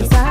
You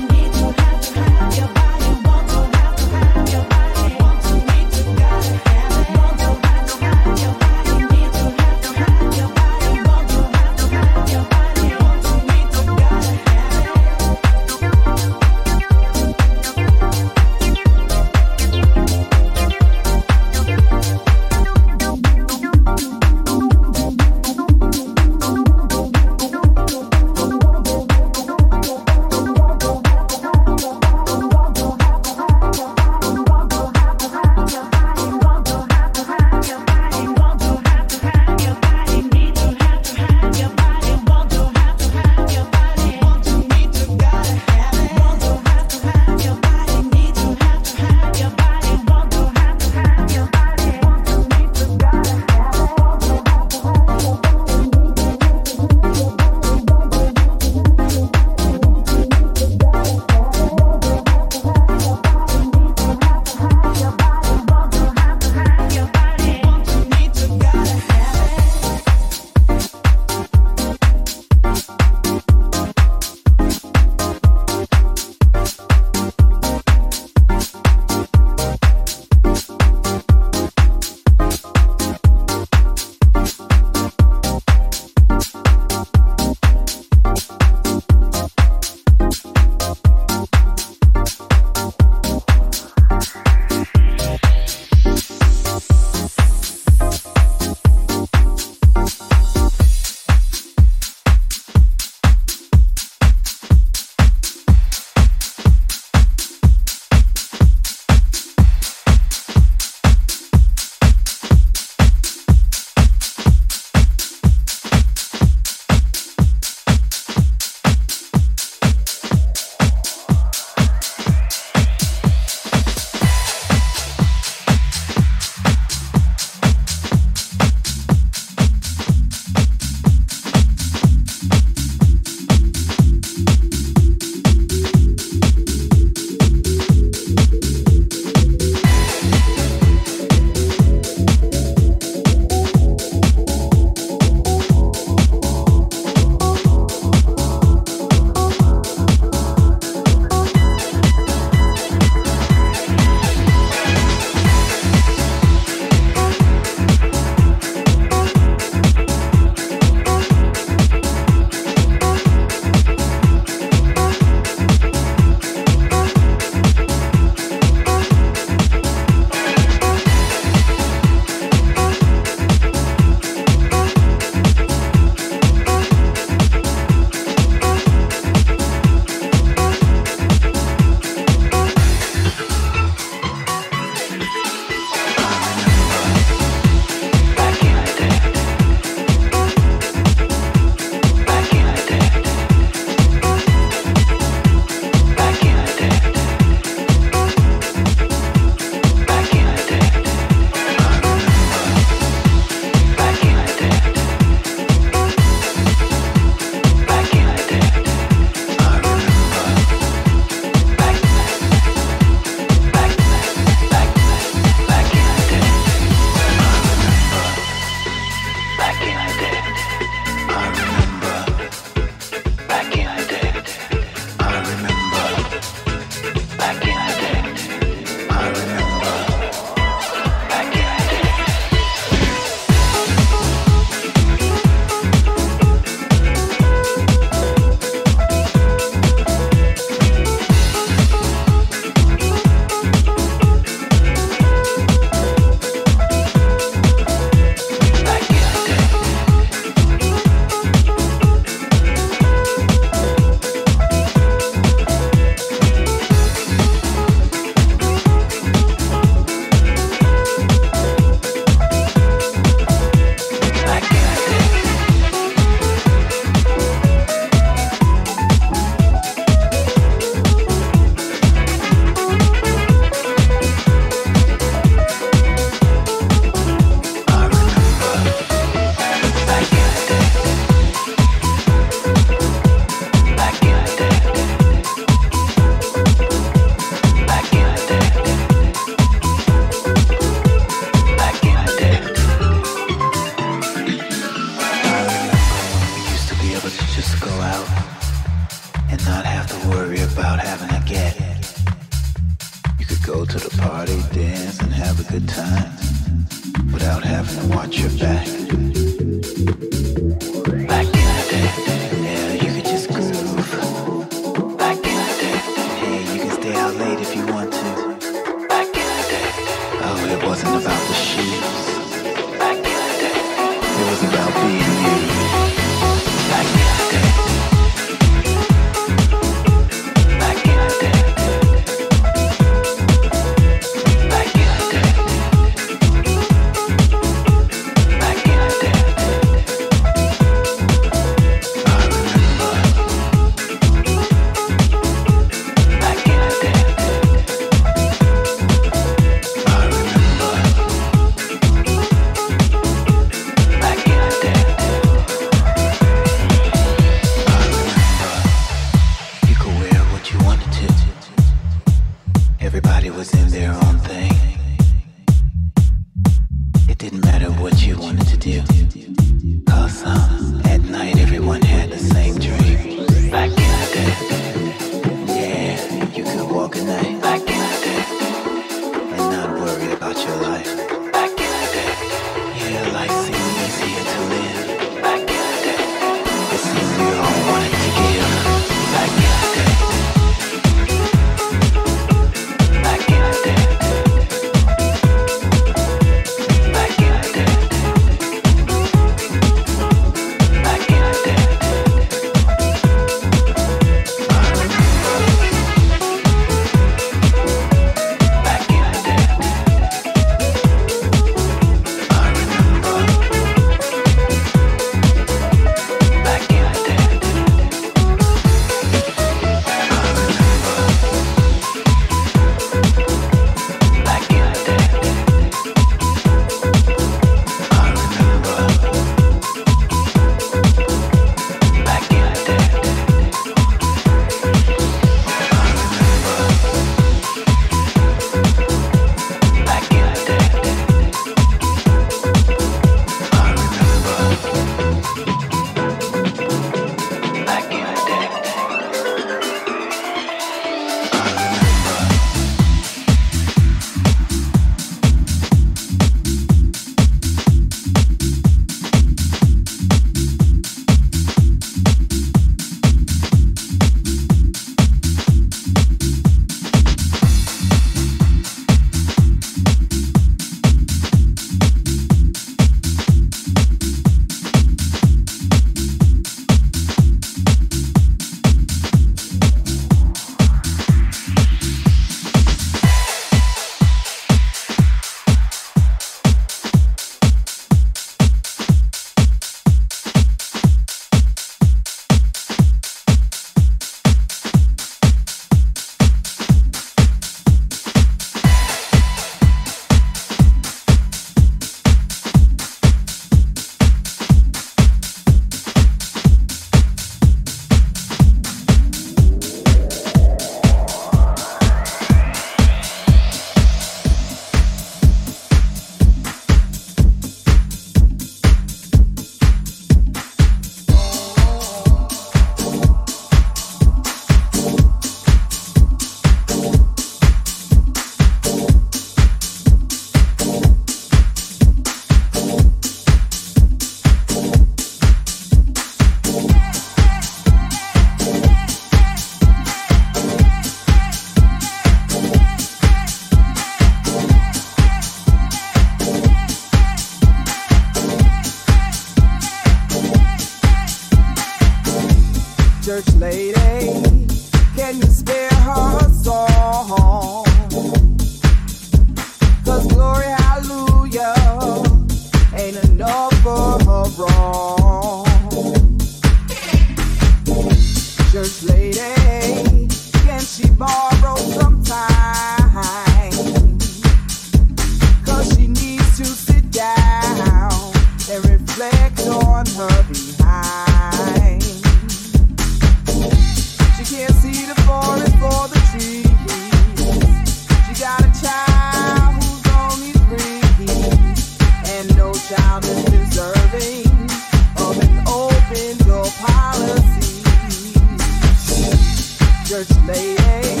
first lady.